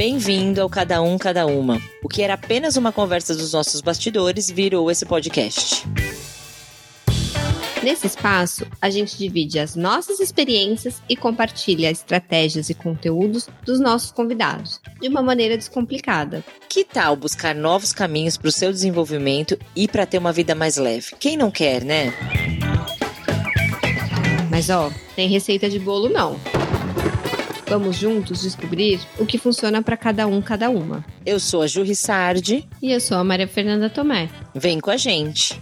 Bem-vindo ao Cada Um, Cada Uma. O que era apenas uma conversa dos nossos bastidores virou esse podcast. Nesse espaço, a gente divide as nossas experiências e compartilha estratégias e conteúdos dos nossos convidados, de uma maneira descomplicada. Que tal buscar novos caminhos para o seu desenvolvimento e para ter uma vida mais leve? Quem não quer, né? Mas ó, tem receita de bolo não. Vamos juntos descobrir o que funciona para cada um, cada uma. Eu sou a Ju Rissardi. E eu sou a Maria Fernanda Tomé. Vem com a gente.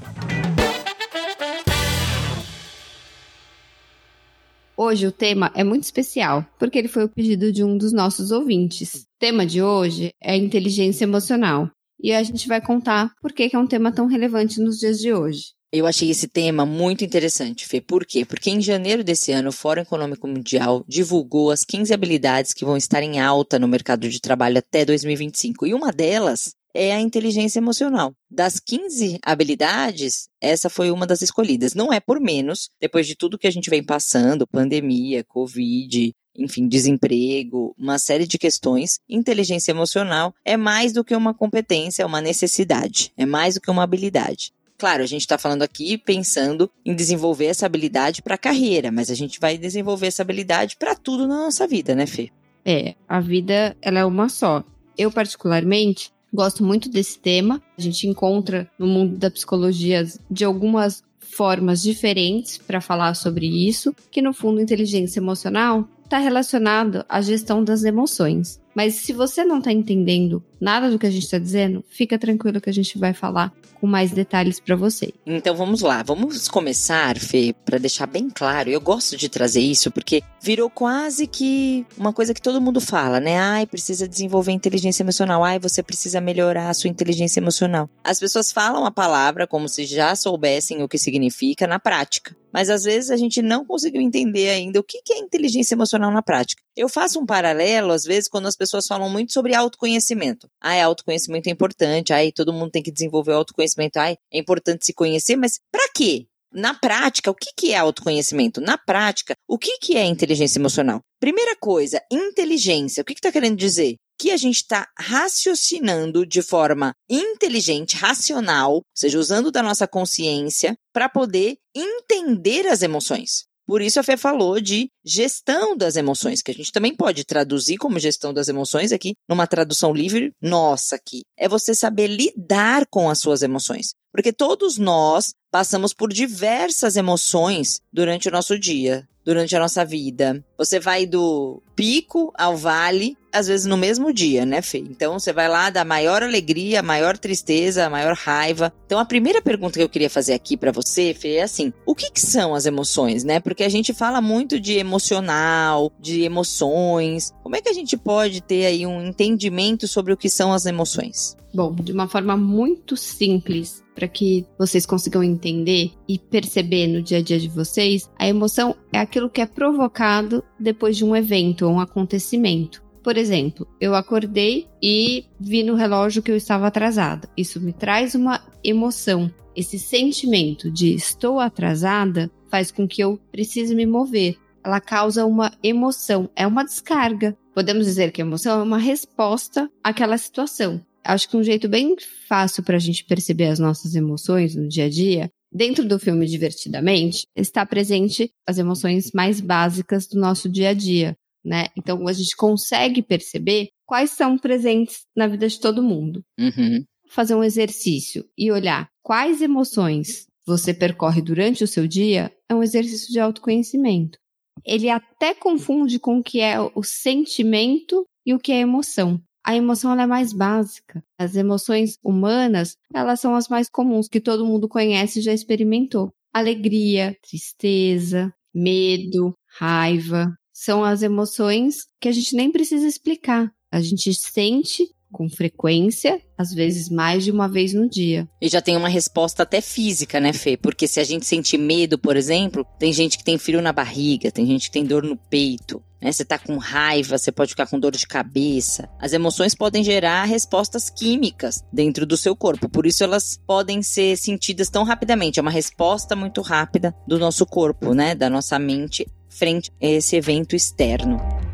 Hoje o tema é muito especial, porque ele foi o pedido de um dos nossos ouvintes. O tema de hoje é inteligência emocional. E a gente vai contar por que é um tema tão relevante nos dias de hoje. Eu achei esse tema muito interessante, Fê. Por quê? Porque em janeiro desse ano, o Fórum Econômico Mundial divulgou as 15 habilidades que vão estar em alta no mercado de trabalho até 2025. E uma delas é a inteligência emocional. Das 15 habilidades, essa foi uma das escolhidas. Não é por menos, depois de tudo que a gente vem passando, pandemia, Covid, enfim, desemprego, uma série de questões, inteligência emocional é mais do que uma competência, é uma necessidade, é mais do que uma habilidade. Claro, a gente está falando aqui pensando em desenvolver essa habilidade para a carreira, mas a gente vai desenvolver essa habilidade para tudo na nossa vida, né, Fê? É, a vida ela é uma só. Eu, particularmente, Gosto muito desse tema. A gente encontra no mundo da psicologia de algumas formas diferentes para falar sobre isso, que no fundo inteligência emocional está relacionado à gestão das emoções. Mas se você não está entendendo nada do que a gente está dizendo, fica tranquilo que a gente vai falar com mais detalhes para você. Então vamos lá, vamos começar, Fê, para deixar bem claro. Eu gosto de trazer isso porque virou quase que uma coisa que todo mundo fala, né? Ai, precisa desenvolver inteligência emocional. Ai, você precisa melhorar a sua inteligência emocional. As pessoas falam a palavra como se já soubessem o que significa na prática. Mas às vezes a gente não conseguiu entender ainda o que é inteligência emocional na prática. Eu faço um paralelo, às vezes, quando as pessoas falam muito sobre autoconhecimento. Ai, autoconhecimento é importante, ai, todo mundo tem que desenvolver autoconhecimento, ai, é importante se conhecer, mas para quê? Na prática, o que, que é autoconhecimento? Na prática, o que, que é inteligência emocional? Primeira coisa, inteligência. O que está que tá querendo dizer? Que a gente está raciocinando de forma inteligente, racional, ou seja, usando da nossa consciência, para poder entender as emoções. Por isso a Fê falou de gestão das emoções, que a gente também pode traduzir como gestão das emoções aqui, numa tradução livre nossa aqui. É você saber lidar com as suas emoções. Porque todos nós passamos por diversas emoções durante o nosso dia durante a nossa vida. Você vai do pico ao vale, às vezes no mesmo dia, né, Fê? Então você vai lá da maior alegria, maior tristeza, maior raiva. Então a primeira pergunta que eu queria fazer aqui para você, Fê, é assim: o que, que são as emoções, né? Porque a gente fala muito de emocional, de emoções. Como é que a gente pode ter aí um entendimento sobre o que são as emoções? Bom, de uma forma muito simples, para que vocês consigam entender e perceber no dia a dia de vocês, a emoção é aquilo que é provocado depois de um evento ou um acontecimento. Por exemplo, eu acordei e vi no relógio que eu estava atrasada. Isso me traz uma emoção. Esse sentimento de estou atrasada faz com que eu precise me mover. Ela causa uma emoção, é uma descarga. Podemos dizer que a emoção é uma resposta àquela situação. Acho que um jeito bem fácil para a gente perceber as nossas emoções no dia a dia Dentro do filme Divertidamente, está presente as emoções mais básicas do nosso dia a dia, né? Então a gente consegue perceber quais são presentes na vida de todo mundo. Uhum. Fazer um exercício e olhar quais emoções você percorre durante o seu dia é um exercício de autoconhecimento. Ele até confunde com o que é o sentimento e o que é emoção a emoção é mais básica. As emoções humanas, elas são as mais comuns que todo mundo conhece e já experimentou. Alegria, tristeza, medo, raiva, são as emoções que a gente nem precisa explicar. A gente sente com frequência, às vezes mais de uma vez no dia. E já tem uma resposta até física, né, Fê? Porque se a gente sente medo, por exemplo, tem gente que tem frio na barriga, tem gente que tem dor no peito. Né? Você tá com raiva, você pode ficar com dor de cabeça. As emoções podem gerar respostas químicas dentro do seu corpo, por isso elas podem ser sentidas tão rapidamente. É uma resposta muito rápida do nosso corpo, né? Da nossa mente frente a esse evento externo.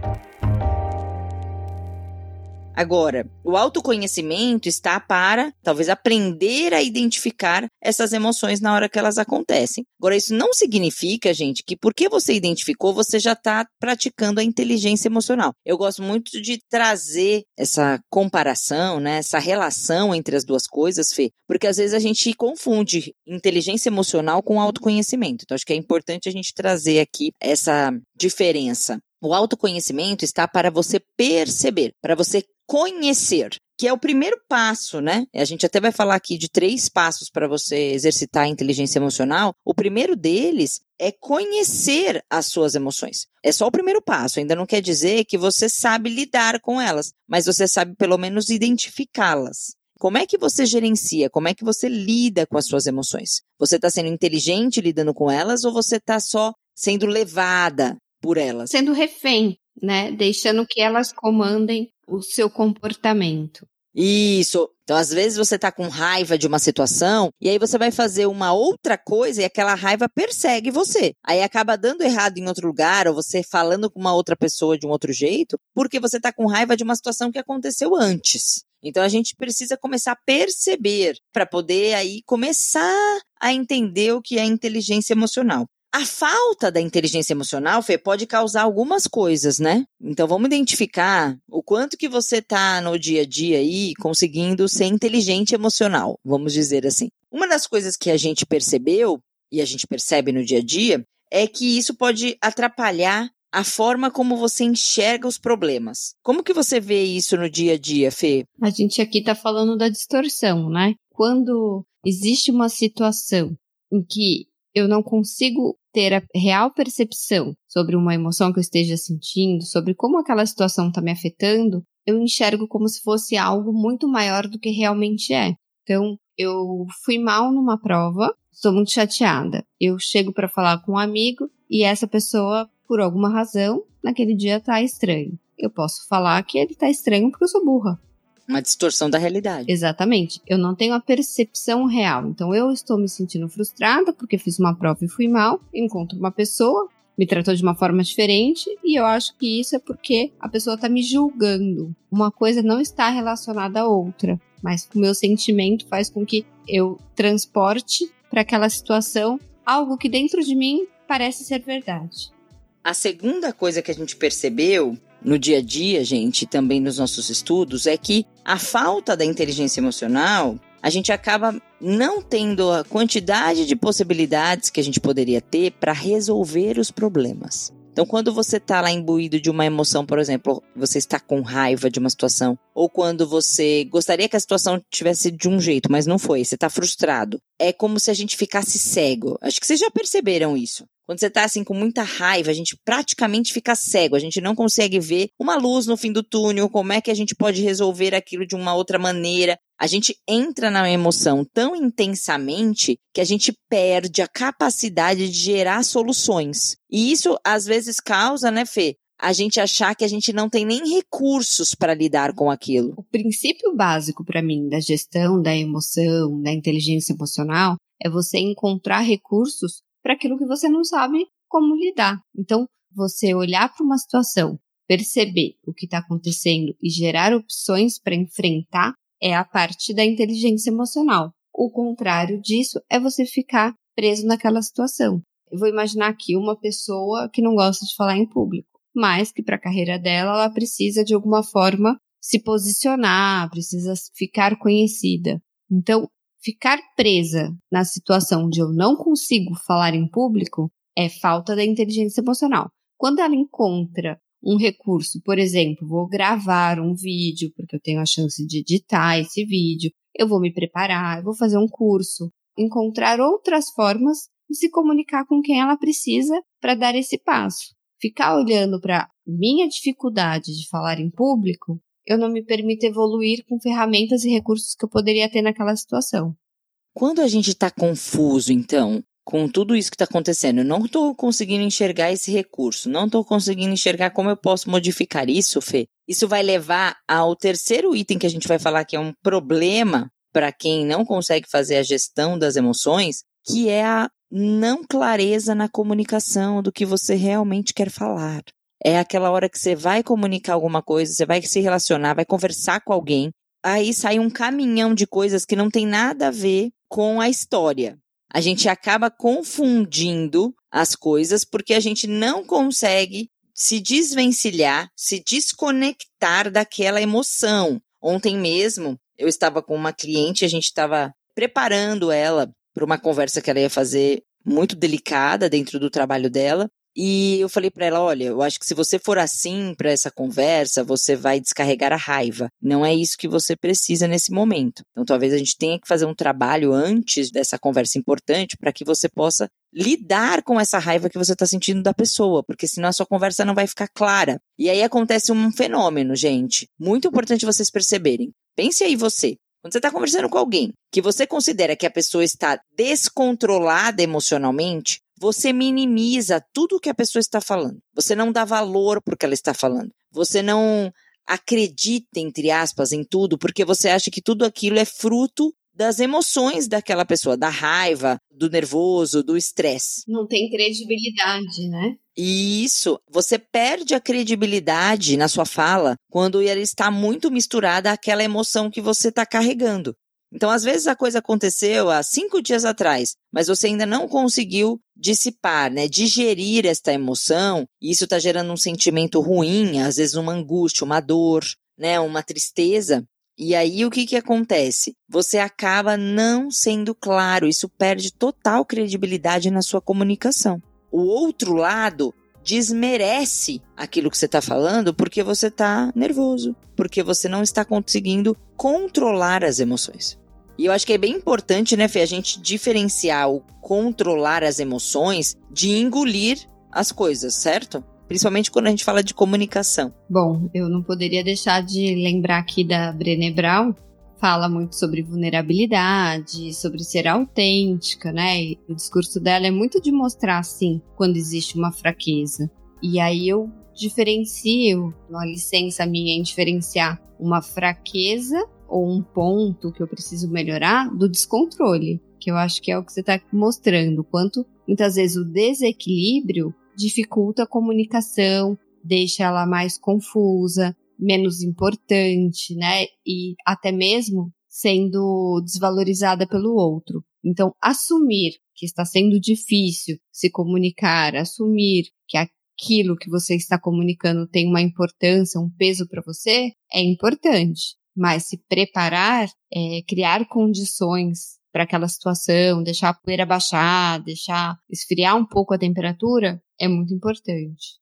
Agora, o autoconhecimento está para talvez aprender a identificar essas emoções na hora que elas acontecem. Agora, isso não significa, gente, que porque você identificou, você já está praticando a inteligência emocional. Eu gosto muito de trazer essa comparação, né, essa relação entre as duas coisas, Fê, porque às vezes a gente confunde inteligência emocional com autoconhecimento. Então, acho que é importante a gente trazer aqui essa diferença. O autoconhecimento está para você perceber, para você conhecer, que é o primeiro passo, né? A gente até vai falar aqui de três passos para você exercitar a inteligência emocional. O primeiro deles é conhecer as suas emoções. É só o primeiro passo, ainda não quer dizer que você sabe lidar com elas, mas você sabe pelo menos identificá-las. Como é que você gerencia? Como é que você lida com as suas emoções? Você está sendo inteligente lidando com elas ou você está só sendo levada por elas? Sendo refém, né? Deixando que elas comandem o seu comportamento. Isso. Então, às vezes você tá com raiva de uma situação e aí você vai fazer uma outra coisa e aquela raiva persegue você. Aí acaba dando errado em outro lugar ou você falando com uma outra pessoa de um outro jeito, porque você tá com raiva de uma situação que aconteceu antes. Então a gente precisa começar a perceber para poder aí começar a entender o que é inteligência emocional. A falta da inteligência emocional, Fê, pode causar algumas coisas, né? Então vamos identificar o quanto que você tá no dia a dia aí conseguindo ser inteligente emocional, vamos dizer assim. Uma das coisas que a gente percebeu e a gente percebe no dia a dia é que isso pode atrapalhar a forma como você enxerga os problemas. Como que você vê isso no dia a dia, Fê? A gente aqui está falando da distorção, né? Quando existe uma situação em que eu não consigo ter a real percepção sobre uma emoção que eu esteja sentindo, sobre como aquela situação está me afetando, eu enxergo como se fosse algo muito maior do que realmente é. Então, eu fui mal numa prova, estou muito chateada. Eu chego para falar com um amigo e essa pessoa, por alguma razão, naquele dia está estranho. Eu posso falar que ele está estranho porque eu sou burra. Uma distorção da realidade. Exatamente. Eu não tenho a percepção real. Então eu estou me sentindo frustrada porque fiz uma prova e fui mal. Encontro uma pessoa, me tratou de uma forma diferente e eu acho que isso é porque a pessoa está me julgando. Uma coisa não está relacionada à outra, mas o meu sentimento faz com que eu transporte para aquela situação algo que dentro de mim parece ser verdade. A segunda coisa que a gente percebeu no dia a dia, gente, também nos nossos estudos, é que a falta da inteligência emocional, a gente acaba não tendo a quantidade de possibilidades que a gente poderia ter para resolver os problemas. Então, quando você está lá imbuído de uma emoção, por exemplo, você está com raiva de uma situação, ou quando você gostaria que a situação tivesse de um jeito, mas não foi, você está frustrado, é como se a gente ficasse cego. Acho que vocês já perceberam isso. Quando você tá assim com muita raiva, a gente praticamente fica cego, a gente não consegue ver uma luz no fim do túnel, como é que a gente pode resolver aquilo de uma outra maneira. A gente entra na emoção tão intensamente que a gente perde a capacidade de gerar soluções. E isso às vezes causa, né, Fê, a gente achar que a gente não tem nem recursos para lidar com aquilo. O princípio básico para mim da gestão da emoção, da inteligência emocional, é você encontrar recursos para aquilo que você não sabe como lidar. Então, você olhar para uma situação, perceber o que está acontecendo e gerar opções para enfrentar é a parte da inteligência emocional. O contrário disso é você ficar preso naquela situação. Eu vou imaginar aqui uma pessoa que não gosta de falar em público, mas que para a carreira dela ela precisa de alguma forma se posicionar, precisa ficar conhecida. Então, Ficar presa na situação de eu não consigo falar em público é falta da inteligência emocional. Quando ela encontra um recurso, por exemplo, vou gravar um vídeo, porque eu tenho a chance de editar esse vídeo, eu vou me preparar, vou fazer um curso, encontrar outras formas de se comunicar com quem ela precisa para dar esse passo. Ficar olhando para minha dificuldade de falar em público eu não me permito evoluir com ferramentas e recursos que eu poderia ter naquela situação. Quando a gente está confuso, então, com tudo isso que está acontecendo, eu não estou conseguindo enxergar esse recurso, não estou conseguindo enxergar como eu posso modificar isso, Fê. Isso vai levar ao terceiro item que a gente vai falar que é um problema para quem não consegue fazer a gestão das emoções, que é a não clareza na comunicação do que você realmente quer falar é aquela hora que você vai comunicar alguma coisa, você vai se relacionar, vai conversar com alguém, aí sai um caminhão de coisas que não tem nada a ver com a história. A gente acaba confundindo as coisas porque a gente não consegue se desvencilhar, se desconectar daquela emoção. Ontem mesmo, eu estava com uma cliente, a gente estava preparando ela para uma conversa que ela ia fazer muito delicada dentro do trabalho dela. E eu falei para ela, olha, eu acho que se você for assim para essa conversa, você vai descarregar a raiva. Não é isso que você precisa nesse momento. Então talvez a gente tenha que fazer um trabalho antes dessa conversa importante para que você possa lidar com essa raiva que você está sentindo da pessoa, porque senão a sua conversa não vai ficar clara. E aí acontece um fenômeno, gente, muito importante vocês perceberem. Pense aí você, quando você está conversando com alguém que você considera que a pessoa está descontrolada emocionalmente, você minimiza tudo o que a pessoa está falando. Você não dá valor para o que ela está falando. Você não acredita, entre aspas, em tudo, porque você acha que tudo aquilo é fruto das emoções daquela pessoa, da raiva, do nervoso, do estresse. Não tem credibilidade, né? Isso, você perde a credibilidade na sua fala quando ela está muito misturada àquela emoção que você está carregando. Então, às vezes a coisa aconteceu há cinco dias atrás, mas você ainda não conseguiu dissipar, né, digerir esta emoção, e isso está gerando um sentimento ruim, às vezes uma angústia, uma dor, né, uma tristeza. E aí o que, que acontece? Você acaba não sendo claro, isso perde total credibilidade na sua comunicação. O outro lado desmerece aquilo que você está falando porque você está nervoso, porque você não está conseguindo controlar as emoções. E eu acho que é bem importante, né, Fê, a gente diferenciar o controlar as emoções de engolir as coisas, certo? Principalmente quando a gente fala de comunicação. Bom, eu não poderia deixar de lembrar aqui da Brené Brown, fala muito sobre vulnerabilidade, sobre ser autêntica, né? E o discurso dela é muito de mostrar assim quando existe uma fraqueza. E aí eu diferencio, uma licença minha em diferenciar uma fraqueza ou um ponto que eu preciso melhorar do descontrole, que eu acho que é o que você está mostrando, quanto muitas vezes o desequilíbrio dificulta a comunicação, deixa ela mais confusa, menos importante, né? E até mesmo sendo desvalorizada pelo outro. Então, assumir que está sendo difícil se comunicar, assumir que aquilo que você está comunicando tem uma importância, um peso para você, é importante mas se preparar, é, criar condições para aquela situação, deixar a poeira baixar, deixar esfriar um pouco a temperatura, é muito importante.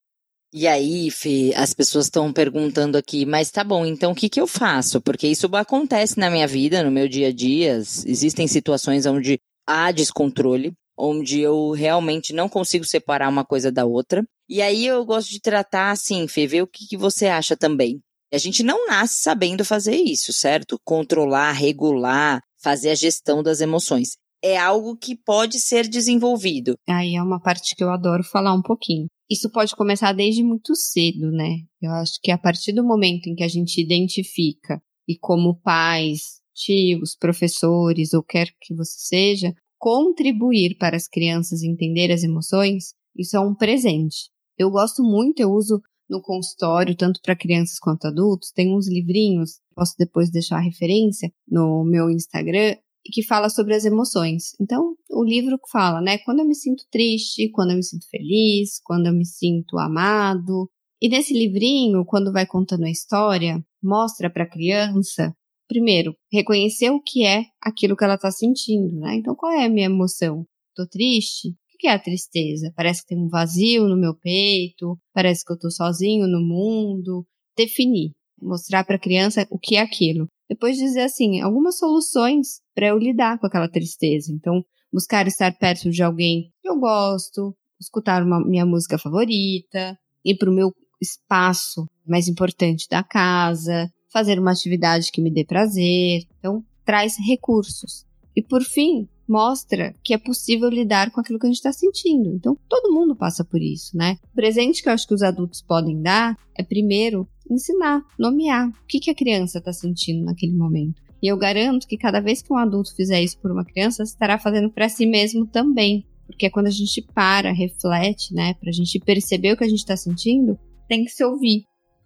E aí, Fê, as pessoas estão perguntando aqui, mas tá bom, então o que, que eu faço? Porque isso acontece na minha vida, no meu dia a dia. Existem situações onde há descontrole, onde eu realmente não consigo separar uma coisa da outra. E aí eu gosto de tratar assim, Fê, ver o que, que você acha também. A gente não nasce sabendo fazer isso, certo? Controlar, regular, fazer a gestão das emoções. É algo que pode ser desenvolvido. Aí é uma parte que eu adoro falar um pouquinho. Isso pode começar desde muito cedo, né? Eu acho que a partir do momento em que a gente identifica e como pais, tios, professores ou quer que você seja, contribuir para as crianças entender as emoções, isso é um presente. Eu gosto muito, eu uso no consultório, tanto para crianças quanto adultos. Tem uns livrinhos, posso depois deixar a referência no meu Instagram, que fala sobre as emoções. Então, o livro fala, né, quando eu me sinto triste, quando eu me sinto feliz, quando eu me sinto amado. E nesse livrinho, quando vai contando a história, mostra para a criança, primeiro, reconhecer o que é aquilo que ela está sentindo, né? Então, qual é a minha emoção? Tô triste? Que é a tristeza? Parece que tem um vazio no meu peito, parece que eu tô sozinho no mundo. Definir, mostrar para a criança o que é aquilo. Depois dizer assim, algumas soluções para eu lidar com aquela tristeza. Então, buscar estar perto de alguém que eu gosto, escutar uma minha música favorita, ir para o meu espaço mais importante da casa, fazer uma atividade que me dê prazer. Então, traz recursos. E por fim, mostra que é possível lidar com aquilo que a gente está sentindo. Então, todo mundo passa por isso, né? O presente que eu acho que os adultos podem dar é, primeiro, ensinar, nomear o que, que a criança está sentindo naquele momento. E eu garanto que cada vez que um adulto fizer isso por uma criança, estará fazendo para si mesmo também. Porque é quando a gente para, reflete, né, para a gente perceber o que a gente está sentindo, tem que se ouvir.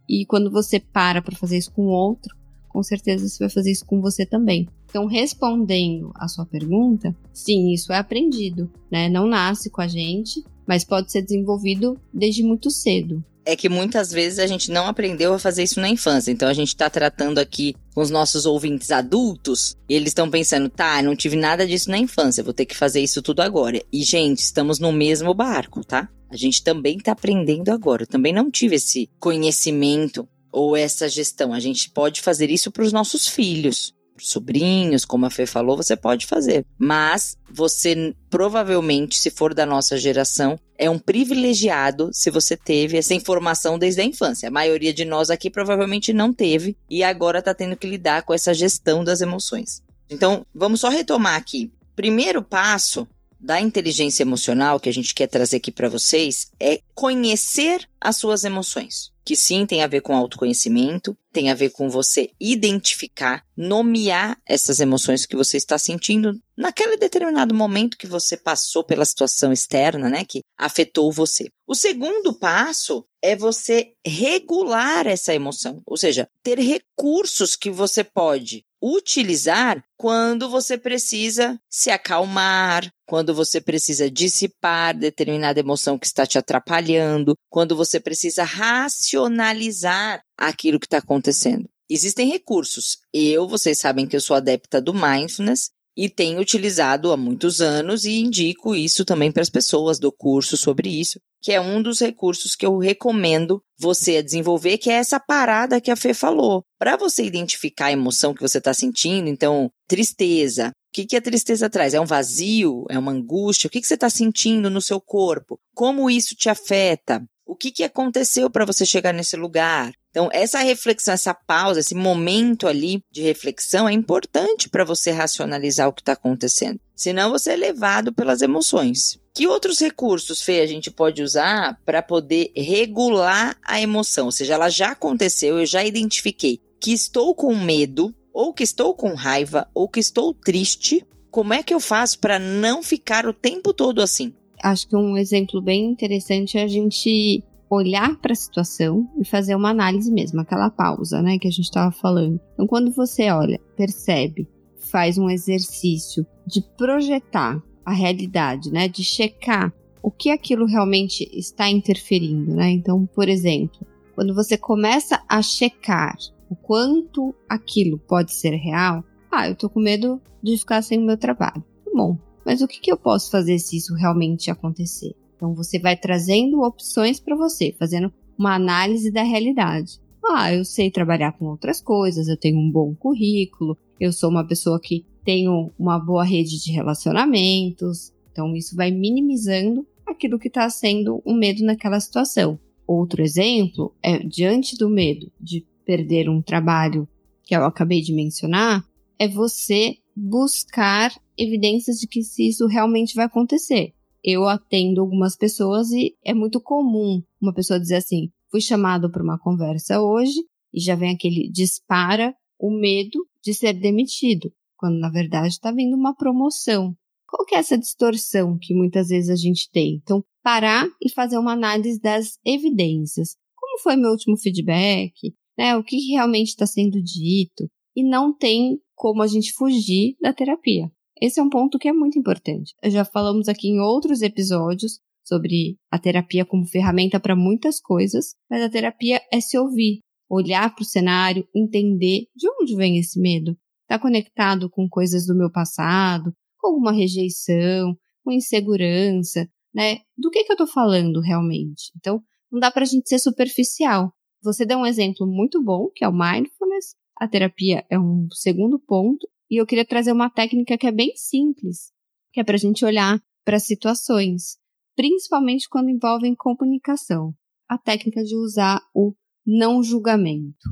E quando você para para fazer isso com o outro, com certeza você vai fazer isso com você também. Então, respondendo a sua pergunta, sim, isso é aprendido, né? Não nasce com a gente, mas pode ser desenvolvido desde muito cedo é que muitas vezes a gente não aprendeu a fazer isso na infância. Então a gente está tratando aqui com os nossos ouvintes adultos e eles estão pensando, tá, não tive nada disso na infância, vou ter que fazer isso tudo agora. E, gente, estamos no mesmo barco, tá? A gente também está aprendendo agora. Eu também não tive esse conhecimento ou essa gestão. A gente pode fazer isso para os nossos filhos sobrinhos, como a Fê falou, você pode fazer. Mas você provavelmente, se for da nossa geração, é um privilegiado se você teve essa informação desde a infância. A maioria de nós aqui provavelmente não teve e agora está tendo que lidar com essa gestão das emoções. Então, vamos só retomar aqui. Primeiro passo da inteligência emocional que a gente quer trazer aqui para vocês é conhecer as suas emoções que sim tem a ver com autoconhecimento, tem a ver com você identificar, nomear essas emoções que você está sentindo naquele determinado momento que você passou pela situação externa, né, que afetou você. O segundo passo é você regular essa emoção, ou seja, ter recursos que você pode utilizar quando você precisa se acalmar, quando você precisa dissipar determinada emoção que está te atrapalhando, quando você precisa racionalizar aquilo que está acontecendo. Existem recursos. Eu, vocês sabem que eu sou adepta do mindfulness e tenho utilizado há muitos anos e indico isso também para as pessoas, do curso sobre isso, que é um dos recursos que eu recomendo você desenvolver, que é essa parada que a Fê falou. Para você identificar a emoção que você está sentindo, então, tristeza. O que, que a tristeza traz? É um vazio? É uma angústia? O que, que você está sentindo no seu corpo? Como isso te afeta? O que, que aconteceu para você chegar nesse lugar? Então, essa reflexão, essa pausa, esse momento ali de reflexão é importante para você racionalizar o que está acontecendo. Senão, você é levado pelas emoções. Que outros recursos, Fê, a gente pode usar para poder regular a emoção? Ou seja, ela já aconteceu, eu já identifiquei que estou com medo, ou que estou com raiva, ou que estou triste. Como é que eu faço para não ficar o tempo todo assim? Acho que um exemplo bem interessante é a gente olhar para a situação e fazer uma análise mesmo, aquela pausa, né, que a gente estava falando. Então, quando você olha, percebe, faz um exercício de projetar a realidade, né, de checar o que aquilo realmente está interferindo, né? Então, por exemplo, quando você começa a checar o quanto aquilo pode ser real, ah, eu tô com medo de ficar sem o meu trabalho. Bom, mas o que, que eu posso fazer se isso realmente acontecer? Então você vai trazendo opções para você, fazendo uma análise da realidade. Ah, eu sei trabalhar com outras coisas, eu tenho um bom currículo, eu sou uma pessoa que tenho uma boa rede de relacionamentos. Então isso vai minimizando aquilo que está sendo um medo naquela situação. Outro exemplo é diante do medo de perder um trabalho que eu acabei de mencionar, é você buscar evidências de que se isso realmente vai acontecer eu atendo algumas pessoas e é muito comum uma pessoa dizer assim: fui chamado para uma conversa hoje e já vem aquele dispara o medo de ser demitido, quando na verdade está vindo uma promoção. Qual que é essa distorção que muitas vezes a gente tem? Então, parar e fazer uma análise das evidências. Como foi meu último feedback? Né? O que realmente está sendo dito? E não tem como a gente fugir da terapia. Esse é um ponto que é muito importante. Já falamos aqui em outros episódios sobre a terapia como ferramenta para muitas coisas, mas a terapia é se ouvir, olhar para o cenário, entender de onde vem esse medo. Está conectado com coisas do meu passado, com alguma rejeição, com insegurança, né? Do que, que eu estou falando realmente? Então, não dá para a gente ser superficial. Você deu um exemplo muito bom, que é o mindfulness. A terapia é um segundo ponto, e eu queria trazer uma técnica que é bem simples, que é para a gente olhar para situações, principalmente quando envolvem comunicação. A técnica de usar o não julgamento.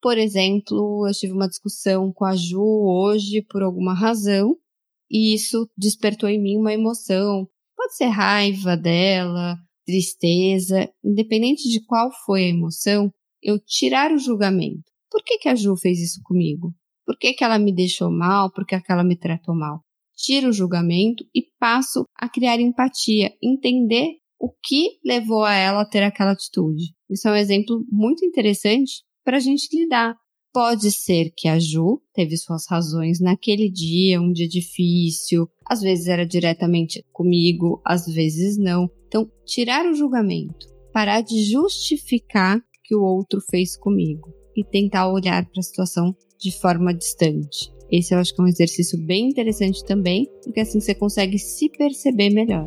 Por exemplo, eu tive uma discussão com a Ju hoje por alguma razão, e isso despertou em mim uma emoção. Pode ser raiva dela, tristeza, independente de qual foi a emoção, eu tirar o julgamento. Por que, que a Ju fez isso comigo? Por que, que ela me deixou mal? Por que, que ela me tratou mal? Tiro o julgamento e passo a criar empatia, entender o que levou a ela a ter aquela atitude. Isso é um exemplo muito interessante para a gente lidar. Pode ser que a Ju teve suas razões naquele dia, um dia difícil, às vezes era diretamente comigo, às vezes não. Então, tirar o julgamento, parar de justificar que o outro fez comigo e tentar olhar para a situação de forma distante. Esse eu acho que é um exercício bem interessante também, porque assim você consegue se perceber melhor.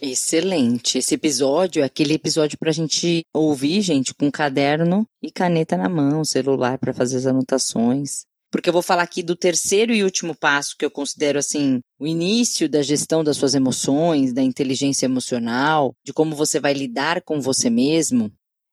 Excelente. Esse episódio é aquele episódio para a gente ouvir, gente, com caderno e caneta na mão, celular para fazer as anotações. Porque eu vou falar aqui do terceiro e último passo que eu considero assim o início da gestão das suas emoções, da inteligência emocional, de como você vai lidar com você mesmo,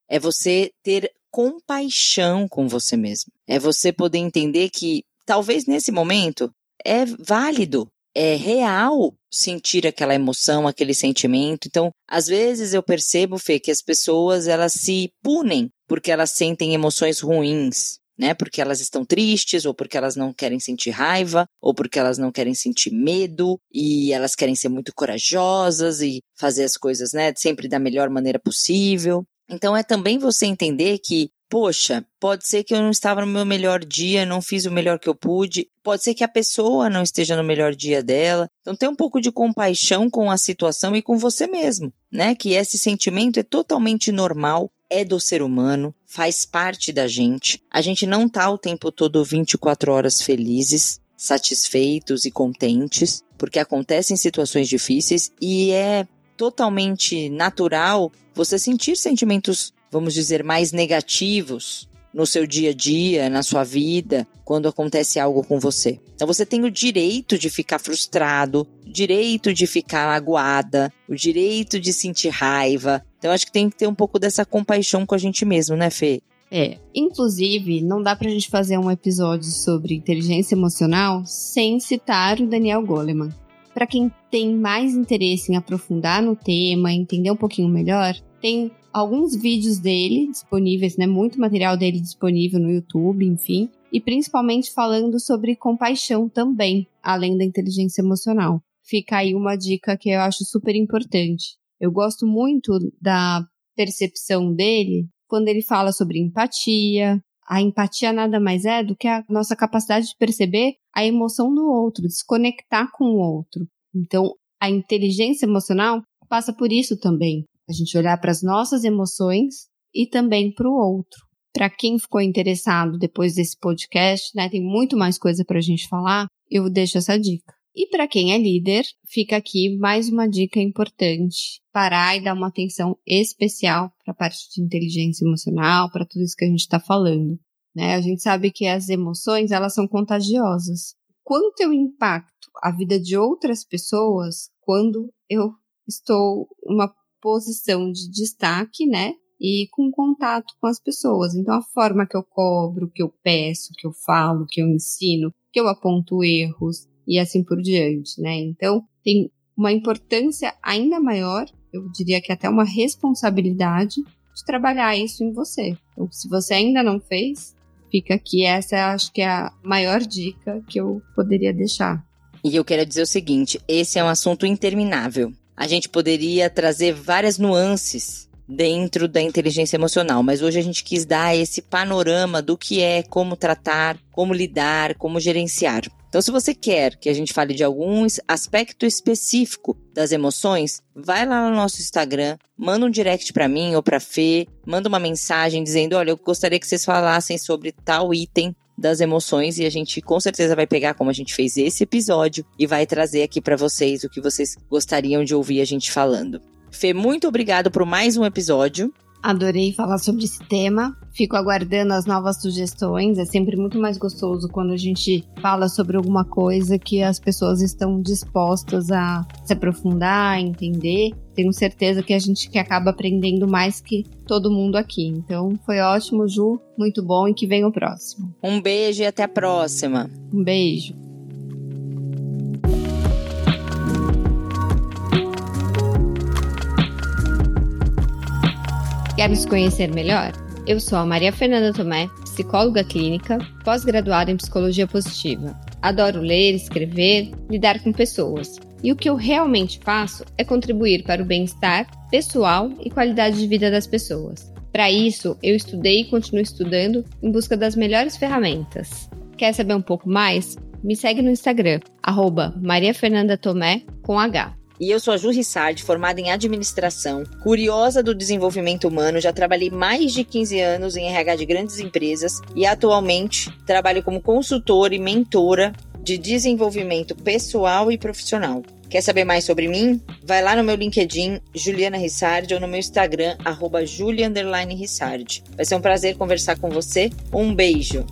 é você ter compaixão com você mesmo. É você poder entender que talvez nesse momento é válido, é real sentir aquela emoção, aquele sentimento. Então, às vezes eu percebo, Fê, que as pessoas elas se punem porque elas sentem emoções ruins, né? Porque elas estão tristes, ou porque elas não querem sentir raiva, ou porque elas não querem sentir medo, e elas querem ser muito corajosas e fazer as coisas, né, sempre da melhor maneira possível. Então é também você entender que poxa, pode ser que eu não estava no meu melhor dia, não fiz o melhor que eu pude, pode ser que a pessoa não esteja no melhor dia dela. Então tem um pouco de compaixão com a situação e com você mesmo, né? Que esse sentimento é totalmente normal, é do ser humano, faz parte da gente. A gente não tá o tempo todo 24 horas felizes, satisfeitos e contentes, porque acontecem situações difíceis e é totalmente natural você sentir sentimentos vamos dizer, mais negativos no seu dia a dia, na sua vida, quando acontece algo com você. Então você tem o direito de ficar frustrado, o direito de ficar aguada, o direito de sentir raiva. Então acho que tem que ter um pouco dessa compaixão com a gente mesmo, né, Fê? É, inclusive, não dá pra gente fazer um episódio sobre inteligência emocional sem citar o Daniel Goleman. Para quem tem mais interesse em aprofundar no tema, entender um pouquinho melhor, tem alguns vídeos dele disponíveis, né? Muito material dele disponível no YouTube, enfim. E principalmente falando sobre compaixão também, além da inteligência emocional. Fica aí uma dica que eu acho super importante. Eu gosto muito da percepção dele quando ele fala sobre empatia. A empatia nada mais é do que a nossa capacidade de perceber a emoção do outro, desconectar com o outro. Então, a inteligência emocional passa por isso também. A gente olhar para as nossas emoções e também para o outro. Para quem ficou interessado depois desse podcast, né, tem muito mais coisa para a gente falar, eu deixo essa dica. E para quem é líder, fica aqui mais uma dica importante: parar e dar uma atenção especial para a parte de inteligência emocional, para tudo isso que a gente está falando. Né? A gente sabe que as emoções elas são contagiosas. Quanto eu impacto a vida de outras pessoas quando eu estou uma posição de destaque, né? E com contato com as pessoas. Então, a forma que eu cobro, que eu peço, que eu falo, que eu ensino, que eu aponto erros e assim por diante, né? Então, tem uma importância ainda maior, eu diria que até uma responsabilidade de trabalhar isso em você. Então, se você ainda não fez, fica aqui. Essa acho que é a maior dica que eu poderia deixar. E eu quero dizer o seguinte: esse é um assunto interminável a gente poderia trazer várias nuances dentro da inteligência emocional, mas hoje a gente quis dar esse panorama do que é, como tratar, como lidar, como gerenciar. Então, se você quer que a gente fale de algum aspecto específico das emoções, vai lá no nosso Instagram, manda um direct para mim ou para Fê, manda uma mensagem dizendo: "Olha, eu gostaria que vocês falassem sobre tal item das emoções e a gente com certeza vai pegar como a gente fez esse episódio e vai trazer aqui para vocês o que vocês gostariam de ouvir a gente falando. Fê, muito obrigado por mais um episódio. Adorei falar sobre esse tema. Fico aguardando as novas sugestões. É sempre muito mais gostoso quando a gente fala sobre alguma coisa que as pessoas estão dispostas a se aprofundar, a entender. Tenho certeza que a gente que acaba aprendendo mais que todo mundo aqui. Então, foi ótimo, Ju. Muito bom e que venha o próximo. Um beijo e até a próxima. Um beijo. Quer nos conhecer melhor? Eu sou a Maria Fernanda Tomé, psicóloga clínica, pós-graduada em psicologia positiva. Adoro ler, escrever, lidar com pessoas. E o que eu realmente faço é contribuir para o bem-estar pessoal e qualidade de vida das pessoas. Para isso, eu estudei e continuo estudando em busca das melhores ferramentas. Quer saber um pouco mais? Me segue no Instagram, arroba Maria Fernanda Tomé, com H. E eu sou a Ju Rissard, formada em administração, curiosa do desenvolvimento humano, já trabalhei mais de 15 anos em RH de grandes empresas e atualmente trabalho como consultora e mentora de desenvolvimento pessoal e profissional. Quer saber mais sobre mim? Vai lá no meu LinkedIn, Juliana Rissard, ou no meu Instagram, arroba. Vai ser um prazer conversar com você. Um beijo!